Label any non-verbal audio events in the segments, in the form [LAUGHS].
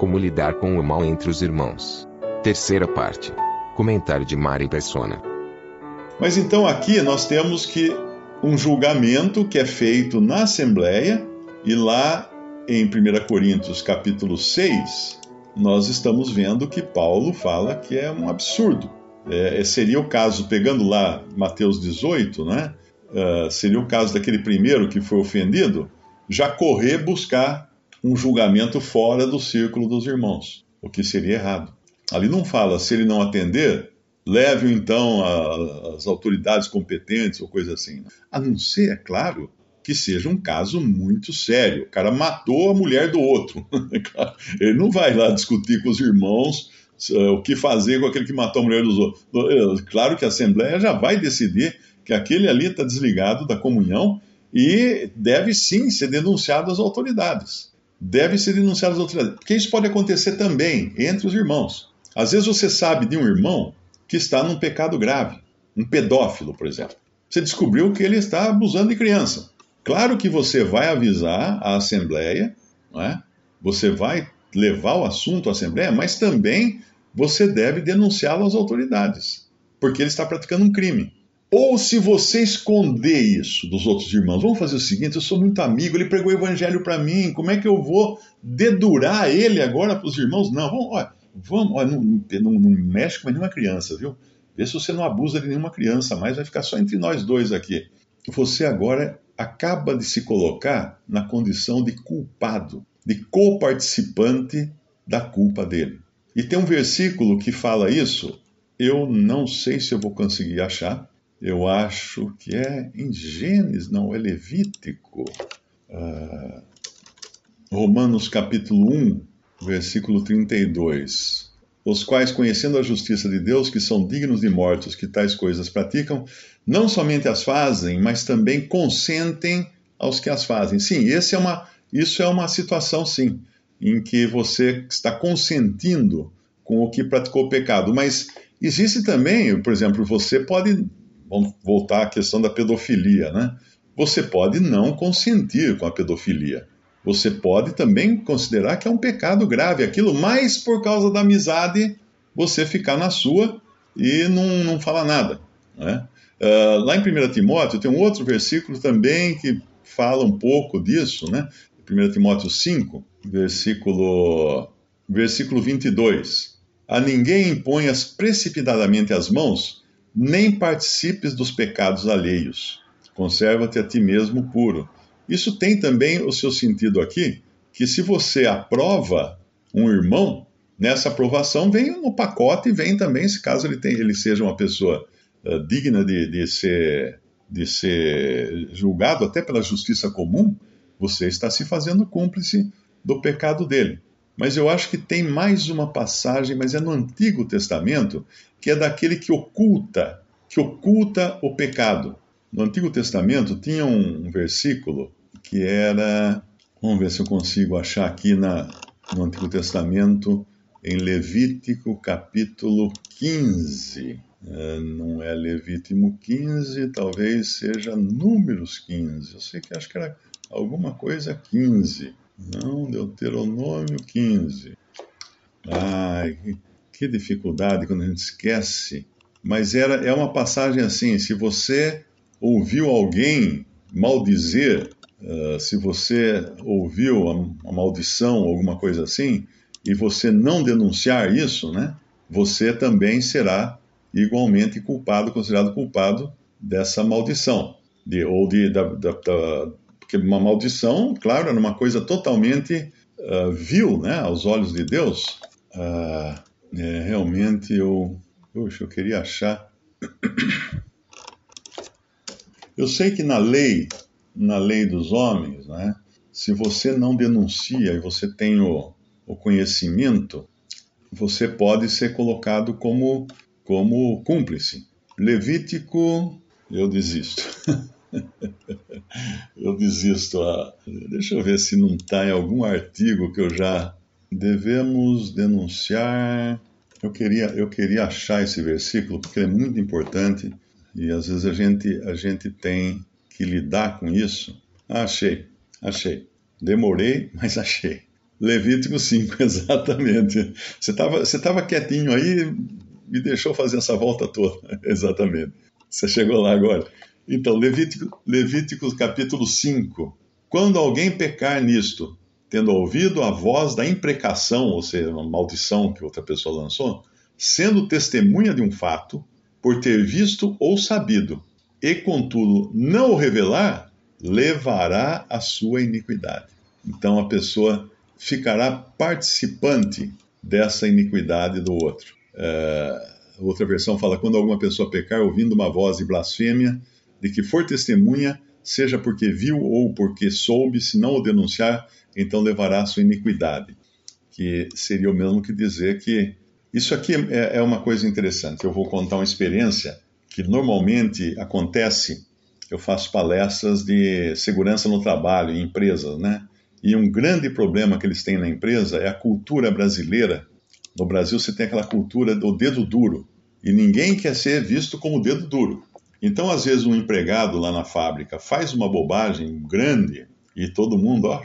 Como lidar com o mal entre os irmãos. Terceira parte. Comentário de Mari Persona. Mas então aqui nós temos que um julgamento que é feito na Assembleia e lá em 1 Coríntios capítulo 6, nós estamos vendo que Paulo fala que é um absurdo. É, seria o caso, pegando lá Mateus 18, né? Uh, seria o caso daquele primeiro que foi ofendido, já correr buscar um julgamento fora do círculo dos irmãos, o que seria errado. Ali não fala, se ele não atender, leve-o então às autoridades competentes ou coisa assim. Né? A não ser, é claro, que seja um caso muito sério. O cara matou a mulher do outro. [LAUGHS] ele não vai lá discutir com os irmãos uh, o que fazer com aquele que matou a mulher dos outros. Eh, claro que a Assembleia já vai decidir que aquele ali está desligado da comunhão e deve sim ser denunciado às autoridades. Deve ser denunciado às autoridades. Porque isso pode acontecer também entre os irmãos. Às vezes você sabe de um irmão que está num pecado grave, um pedófilo, por exemplo. Você descobriu que ele está abusando de criança. Claro que você vai avisar a Assembleia, é? você vai levar o assunto à Assembleia, mas também você deve denunciá-lo às autoridades, porque ele está praticando um crime. Ou se você esconder isso dos outros irmãos, vamos fazer o seguinte: eu sou muito amigo, ele pregou o evangelho para mim, como é que eu vou dedurar ele agora para os irmãos? Não, vamos, olha, vamos, olha, não, não, não mexe com nenhuma criança, viu? Vê se você não abusa de nenhuma criança mais, vai ficar só entre nós dois aqui. Você agora acaba de se colocar na condição de culpado, de coparticipante da culpa dele. E tem um versículo que fala isso, eu não sei se eu vou conseguir achar, eu acho que é em Gênesis, não, é Levítico. Uh, Romanos capítulo 1, versículo 32. Os quais, conhecendo a justiça de Deus, que são dignos de mortos, que tais coisas praticam, não somente as fazem, mas também consentem aos que as fazem. Sim, é uma, isso é uma situação, sim, em que você está consentindo com o que praticou o pecado. Mas existe também, por exemplo, você pode vamos voltar à questão da pedofilia, né? Você pode não consentir com a pedofilia. Você pode também considerar que é um pecado grave aquilo, mas por causa da amizade, você ficar na sua e não, não falar nada. Né? Uh, lá em 1 Timóteo tem um outro versículo também que fala um pouco disso, né? 1 Timóteo 5, versículo, versículo 22. A ninguém imponhas precipitadamente as mãos, nem participes dos pecados alheios. Conserva-te a ti mesmo puro. Isso tem também o seu sentido aqui, que se você aprova um irmão, nessa aprovação vem no pacote e vem também, se caso ele, tem, ele seja uma pessoa uh, digna de, de, ser, de ser julgado até pela justiça comum, você está se fazendo cúmplice do pecado dele. Mas eu acho que tem mais uma passagem, mas é no Antigo Testamento, que é daquele que oculta, que oculta o pecado. No Antigo Testamento tinha um versículo que era, vamos ver se eu consigo achar aqui na, no Antigo Testamento, em Levítico capítulo 15. É, não é Levítico 15, talvez seja Números 15. Eu sei que acho que era alguma coisa 15. Não, Deuteronômio 15. Ai, que dificuldade quando a gente esquece. Mas era, é uma passagem assim: se você ouviu alguém maldizer, uh, se você ouviu a, a maldição, alguma coisa assim, e você não denunciar isso, né, você também será igualmente culpado, considerado culpado dessa maldição. De, ou de, da, da, porque uma maldição, claro, era uma coisa totalmente uh, vil, né, aos olhos de Deus. Uh, é, realmente eu, puxa, eu queria achar. Eu sei que na lei, na lei dos homens, né, se você não denuncia e você tem o, o conhecimento, você pode ser colocado como, como cúmplice. Levítico, eu desisto. [LAUGHS] [LAUGHS] eu desisto. Ah, deixa eu ver se não está em algum artigo que eu já. Devemos denunciar. Eu queria, eu queria achar esse versículo porque é muito importante e às vezes a gente, a gente tem que lidar com isso. Ah, achei, achei. Demorei, mas achei. Levítico 5, [LAUGHS] exatamente. Você estava você tava quietinho aí, me deixou fazer essa volta toda. [LAUGHS] exatamente. Você chegou lá agora. Então, Levítico, Levítico capítulo 5. Quando alguém pecar nisto, tendo ouvido a voz da imprecação, ou seja, uma maldição que outra pessoa lançou, sendo testemunha de um fato, por ter visto ou sabido, e contudo não o revelar, levará a sua iniquidade. Então a pessoa ficará participante dessa iniquidade do outro. É, outra versão fala: quando alguma pessoa pecar ouvindo uma voz de blasfêmia, de que for testemunha, seja porque viu ou porque soube, se não o denunciar, então levará a sua iniquidade. Que seria o mesmo que dizer que. Isso aqui é, é uma coisa interessante. Eu vou contar uma experiência que normalmente acontece. Eu faço palestras de segurança no trabalho em empresas, né? E um grande problema que eles têm na empresa é a cultura brasileira. No Brasil, você tem aquela cultura do dedo duro. E ninguém quer ser visto como dedo duro. Então, às vezes, um empregado lá na fábrica faz uma bobagem grande e todo mundo, ó,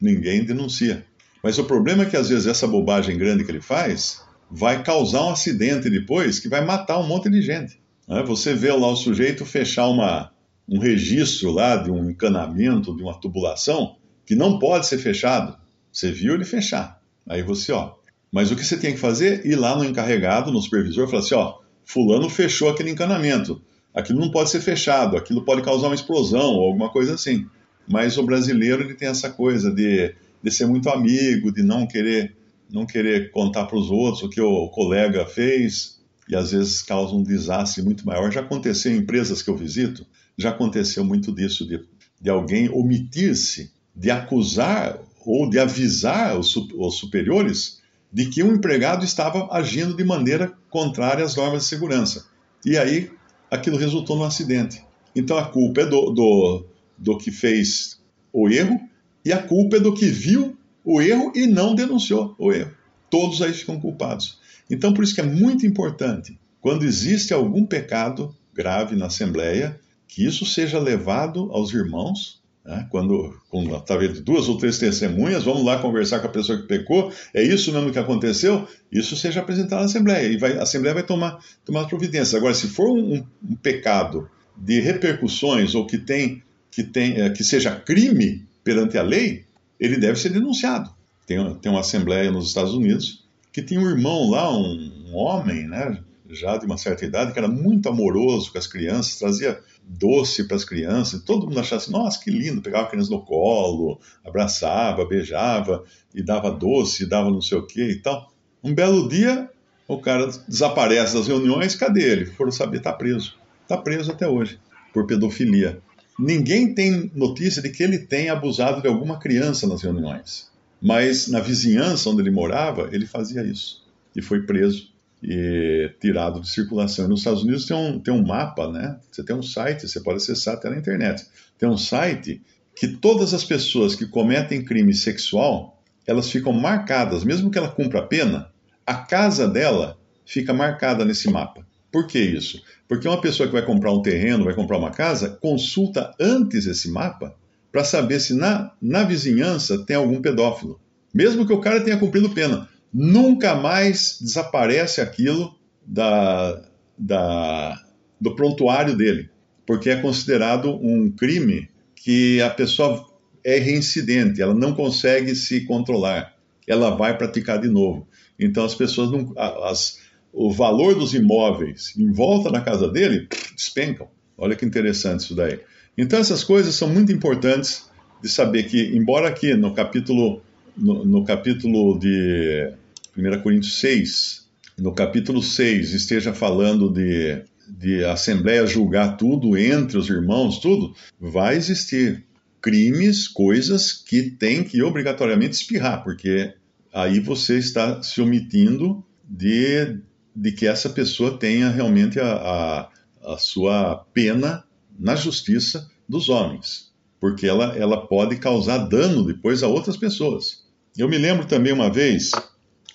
ninguém denuncia. Mas o problema é que, às vezes, essa bobagem grande que ele faz vai causar um acidente depois que vai matar um monte de gente. Né? Você vê lá o sujeito fechar uma, um registro lá de um encanamento, de uma tubulação, que não pode ser fechado. Você viu ele fechar. Aí você, ó. Mas o que você tem que fazer? Ir lá no encarregado, no supervisor, falar assim: ó, Fulano fechou aquele encanamento. Aquilo não pode ser fechado, aquilo pode causar uma explosão ou alguma coisa assim. Mas o brasileiro ele tem essa coisa de, de ser muito amigo, de não querer não querer contar para os outros o que o colega fez e às vezes causa um desastre muito maior. Já aconteceu em empresas que eu visito, já aconteceu muito disso de, de alguém omitir-se de acusar ou de avisar os, os superiores de que um empregado estava agindo de maneira contrária às normas de segurança. E aí aquilo resultou num acidente. Então a culpa é do, do, do que fez o erro e a culpa é do que viu o erro e não denunciou o erro. Todos aí ficam culpados. Então por isso que é muito importante, quando existe algum pecado grave na Assembleia, que isso seja levado aos irmãos né? Quando, quando vendo duas ou três testemunhas, vamos lá conversar com a pessoa que pecou, é isso mesmo que aconteceu, isso seja apresentado na Assembleia, e vai, a Assembleia vai tomar, tomar providências. Agora, se for um, um pecado de repercussões ou que, tem, que, tem, é, que seja crime perante a lei, ele deve ser denunciado. Tem, tem uma Assembleia nos Estados Unidos que tinha um irmão lá, um, um homem, né, já de uma certa idade, que era muito amoroso com as crianças, trazia doce para as crianças, todo mundo achava assim, nossa, que lindo, pegava a criança no colo, abraçava, beijava, e dava doce, e dava não sei o que e tal. Um belo dia, o cara desaparece das reuniões, cadê ele? Foram saber, está preso. Está preso até hoje, por pedofilia. Ninguém tem notícia de que ele tenha abusado de alguma criança nas reuniões. Mas na vizinhança onde ele morava, ele fazia isso. E foi preso e tirado de circulação. Nos Estados Unidos tem um, tem um mapa, né? Você tem um site, você pode acessar até na internet. Tem um site que todas as pessoas que cometem crime sexual, elas ficam marcadas, mesmo que ela cumpra a pena, a casa dela fica marcada nesse mapa. Por que isso? Porque uma pessoa que vai comprar um terreno, vai comprar uma casa, consulta antes esse mapa para saber se na, na vizinhança tem algum pedófilo. Mesmo que o cara tenha cumprido pena nunca mais desaparece aquilo da, da, do prontuário dele, porque é considerado um crime que a pessoa é reincidente, ela não consegue se controlar, ela vai praticar de novo. Então as pessoas não. As, o valor dos imóveis em volta da casa dele despencam. Olha que interessante isso daí. Então essas coisas são muito importantes de saber que, embora aqui no capítulo no, no capítulo de 1 Coríntios 6, no capítulo 6, esteja falando de, de assembleia julgar tudo entre os irmãos, tudo, vai existir crimes, coisas que tem que obrigatoriamente espirrar, porque aí você está se omitindo de, de que essa pessoa tenha realmente a, a, a sua pena na justiça dos homens, porque ela, ela pode causar dano depois a outras pessoas. Eu me lembro também uma vez,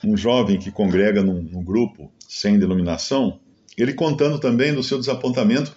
um jovem que congrega num, num grupo sem denominação, ele contando também do seu desapontamento,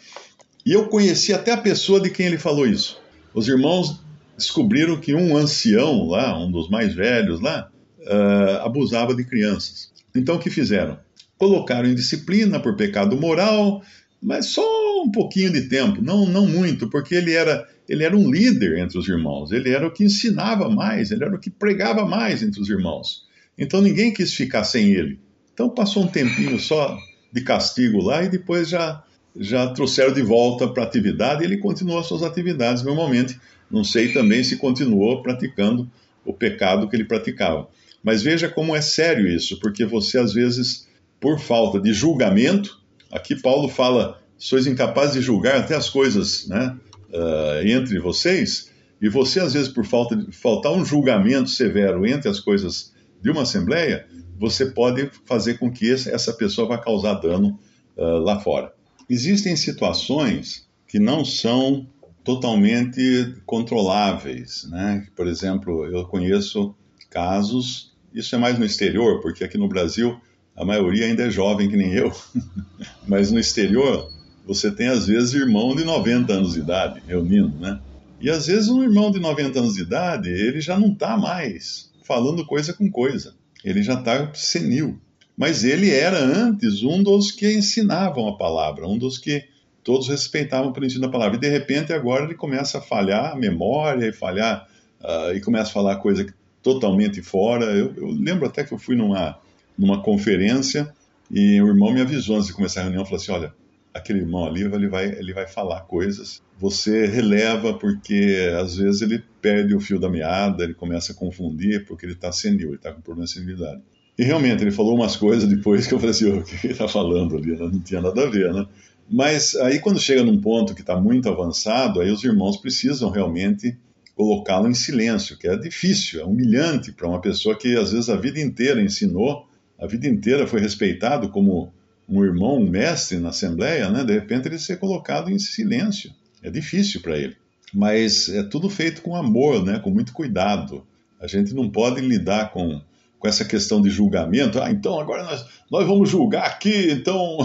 e eu conheci até a pessoa de quem ele falou isso. Os irmãos descobriram que um ancião lá, um dos mais velhos lá, uh, abusava de crianças. Então o que fizeram? Colocaram em disciplina por pecado moral, mas só um pouquinho de tempo, não, não muito, porque ele era, ele era um líder entre os irmãos, ele era o que ensinava mais, ele era o que pregava mais entre os irmãos. Então ninguém quis ficar sem ele. Então passou um tempinho só de castigo lá e depois já, já trouxeram de volta para a atividade e ele continuou as suas atividades normalmente. Não sei também se continuou praticando o pecado que ele praticava. Mas veja como é sério isso, porque você às vezes, por falta de julgamento, Aqui Paulo fala: sois incapazes de julgar até as coisas né, uh, entre vocês, e você, às vezes, por falta de, faltar um julgamento severo entre as coisas de uma assembleia, você pode fazer com que essa pessoa vá causar dano uh, lá fora. Existem situações que não são totalmente controláveis, né? Por exemplo, eu conheço casos, isso é mais no exterior, porque aqui no Brasil a maioria ainda é jovem que nem eu, [LAUGHS] mas no exterior você tem às vezes irmão de 90 anos de idade reunindo, né? E às vezes um irmão de 90 anos de idade, ele já não está mais falando coisa com coisa, ele já está senil. Mas ele era antes um dos que ensinavam a palavra, um dos que todos respeitavam o princípio da palavra. E de repente agora ele começa a falhar a memória e falhar uh, e começa a falar coisa totalmente fora. Eu, eu lembro até que eu fui numa numa conferência e o irmão me avisou antes de começar a reunião, falou assim, olha, aquele irmão ali ele vai, ele vai falar coisas, você releva porque às vezes ele perde o fio da meada, ele começa a confundir porque ele está senil, ele está com problema de senilidade. E realmente ele falou umas coisas depois que eu falei assim, o que ele está falando ali? Não tinha nada a ver, né? Mas aí quando chega num ponto que está muito avançado, aí os irmãos precisam realmente colocá-lo em silêncio, que é difícil, é humilhante para uma pessoa que às vezes a vida inteira ensinou a vida inteira foi respeitado como um irmão, um mestre na Assembleia, né? de repente ele ser colocado em silêncio. É difícil para ele. Mas é tudo feito com amor, né? com muito cuidado. A gente não pode lidar com, com essa questão de julgamento. Ah, então agora nós, nós vamos julgar aqui, então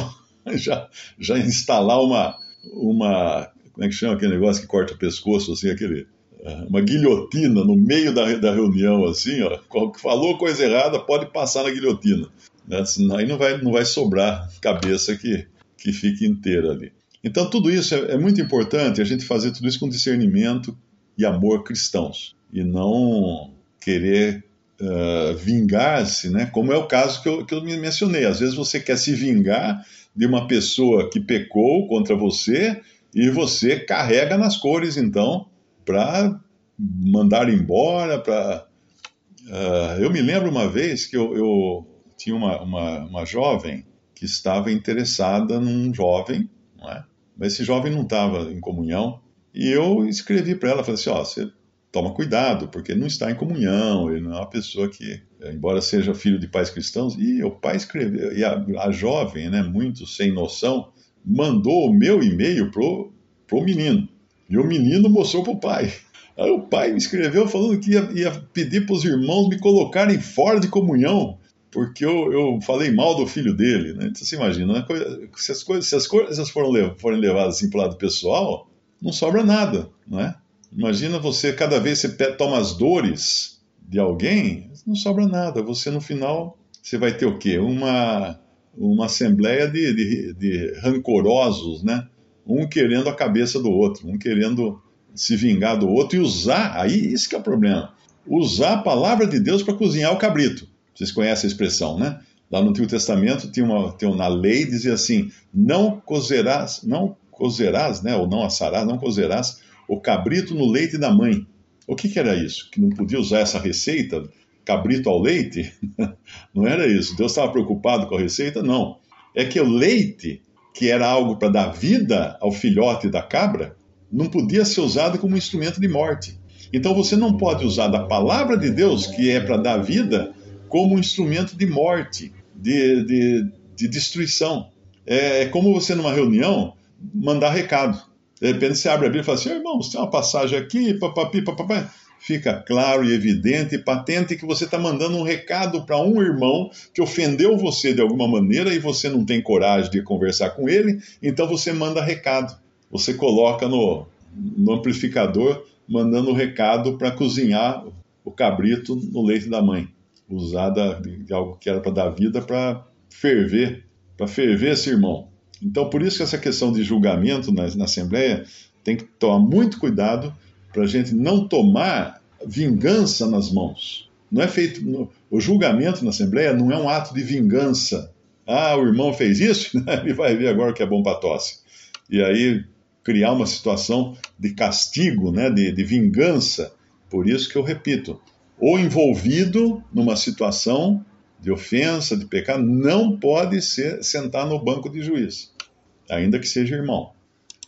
[LAUGHS] já, já instalar uma, uma. Como é que chama aquele negócio que corta o pescoço, assim, aquele uma guilhotina no meio da, da reunião, assim, ó, falou coisa errada, pode passar na guilhotina. Né? Aí não vai, não vai sobrar cabeça que, que fique inteira ali. Então, tudo isso é, é muito importante, a gente fazer tudo isso com discernimento e amor cristãos, e não querer uh, vingar-se, né? como é o caso que eu, que eu mencionei. Às vezes você quer se vingar de uma pessoa que pecou contra você e você carrega nas cores, então, para mandar embora, para... Uh, eu me lembro uma vez que eu, eu tinha uma, uma, uma, jovem que estava interessada num jovem, não é? mas esse jovem não estava em comunhão, e eu escrevi para ela, falei assim, ó, oh, você toma cuidado, porque não está em comunhão, ele não é uma pessoa que, embora seja filho de pais cristãos, e o pai escreveu, e a, a jovem, né, muito sem noção, mandou o meu e-mail pro, pro menino. E o menino mostrou para o pai. Aí o pai me escreveu falando que ia, ia pedir para os irmãos me colocarem fora de comunhão, porque eu, eu falei mal do filho dele. Né? Então você imagina, né? se, as coisas, se as coisas foram, forem levadas assim para o lado pessoal, não sobra nada. Não é? Imagina você, cada vez que você toma as dores de alguém, não sobra nada. Você no final, você vai ter o quê? Uma, uma assembleia de, de, de rancorosos, né? um querendo a cabeça do outro, um querendo se vingar do outro e usar, aí isso que é o problema, usar a palavra de Deus para cozinhar o cabrito. Vocês conhecem a expressão, né? Lá no Antigo Testamento tinha uma, tinha uma lei dizia assim: não cozerás, não cozerás, né? Ou não assarás, não cozerás o cabrito no leite da mãe. O que, que era isso? Que não podia usar essa receita, cabrito ao leite? [LAUGHS] não era isso. Deus estava preocupado com a receita? Não. É que o leite que era algo para dar vida ao filhote da cabra, não podia ser usada como instrumento de morte. Então você não pode usar da palavra de Deus, que é para dar vida, como um instrumento de morte, de, de, de destruição. É, é, como você, numa reunião, mandar recado. De repente você abre a Bíblia e fala assim: irmãos, tem uma passagem aqui, papapi, papapá. Fica claro e evidente e patente que você está mandando um recado para um irmão que ofendeu você de alguma maneira e você não tem coragem de conversar com ele, então você manda recado. Você coloca no, no amplificador mandando recado para cozinhar o cabrito no leite da mãe, usada de algo que era para dar vida para ferver, para ferver esse irmão. Então, por isso que essa questão de julgamento na, na Assembleia tem que tomar muito cuidado para a gente não tomar vingança nas mãos. Não é feito. No, o julgamento na Assembleia não é um ato de vingança. Ah, o irmão fez isso, [LAUGHS] ele vai ver agora que é bom para tosse. E aí criar uma situação de castigo, né, de, de vingança. Por isso que eu repito, o envolvido numa situação de ofensa, de pecado, não pode ser, sentar no banco de juiz, ainda que seja irmão.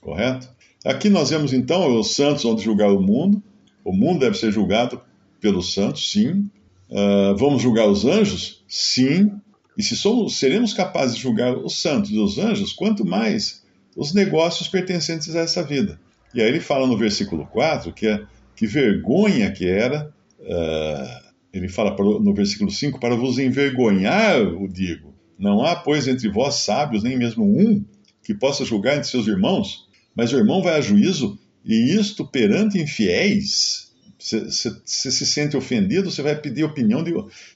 Correto? Aqui nós vemos então os santos vão julgar o mundo. O mundo deve ser julgado pelos santos, sim. Uh, vamos julgar os anjos? Sim. E se somos, seremos capazes de julgar os santos e os anjos, quanto mais os negócios pertencentes a essa vida. E aí ele fala no versículo 4 que, é, que vergonha que era, uh, ele fala no versículo 5, para vos envergonhar, o digo. Não há, pois, entre vós sábios, nem mesmo um, que possa julgar entre seus irmãos, mas o irmão vai a juízo, e isto perante infiéis. Você se sente ofendido, você vai pedir opinião de,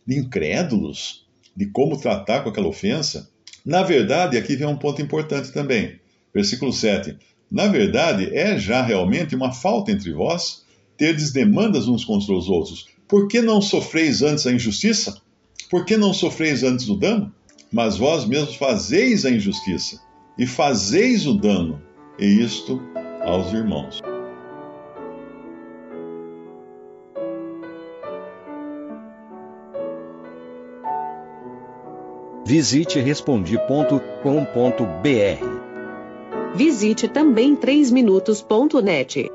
de incrédulos, de como tratar com aquela ofensa. Na verdade, aqui vem um ponto importante também. Versículo 7. Na verdade, é já realmente uma falta entre vós terdes demandas uns contra os outros. Por que não sofreis antes a injustiça? Por que não sofreis antes o dano? Mas vós mesmos fazeis a injustiça e fazeis o dano, e isto aos irmãos. Visite respondi.com.br Visite também 3minutos.net.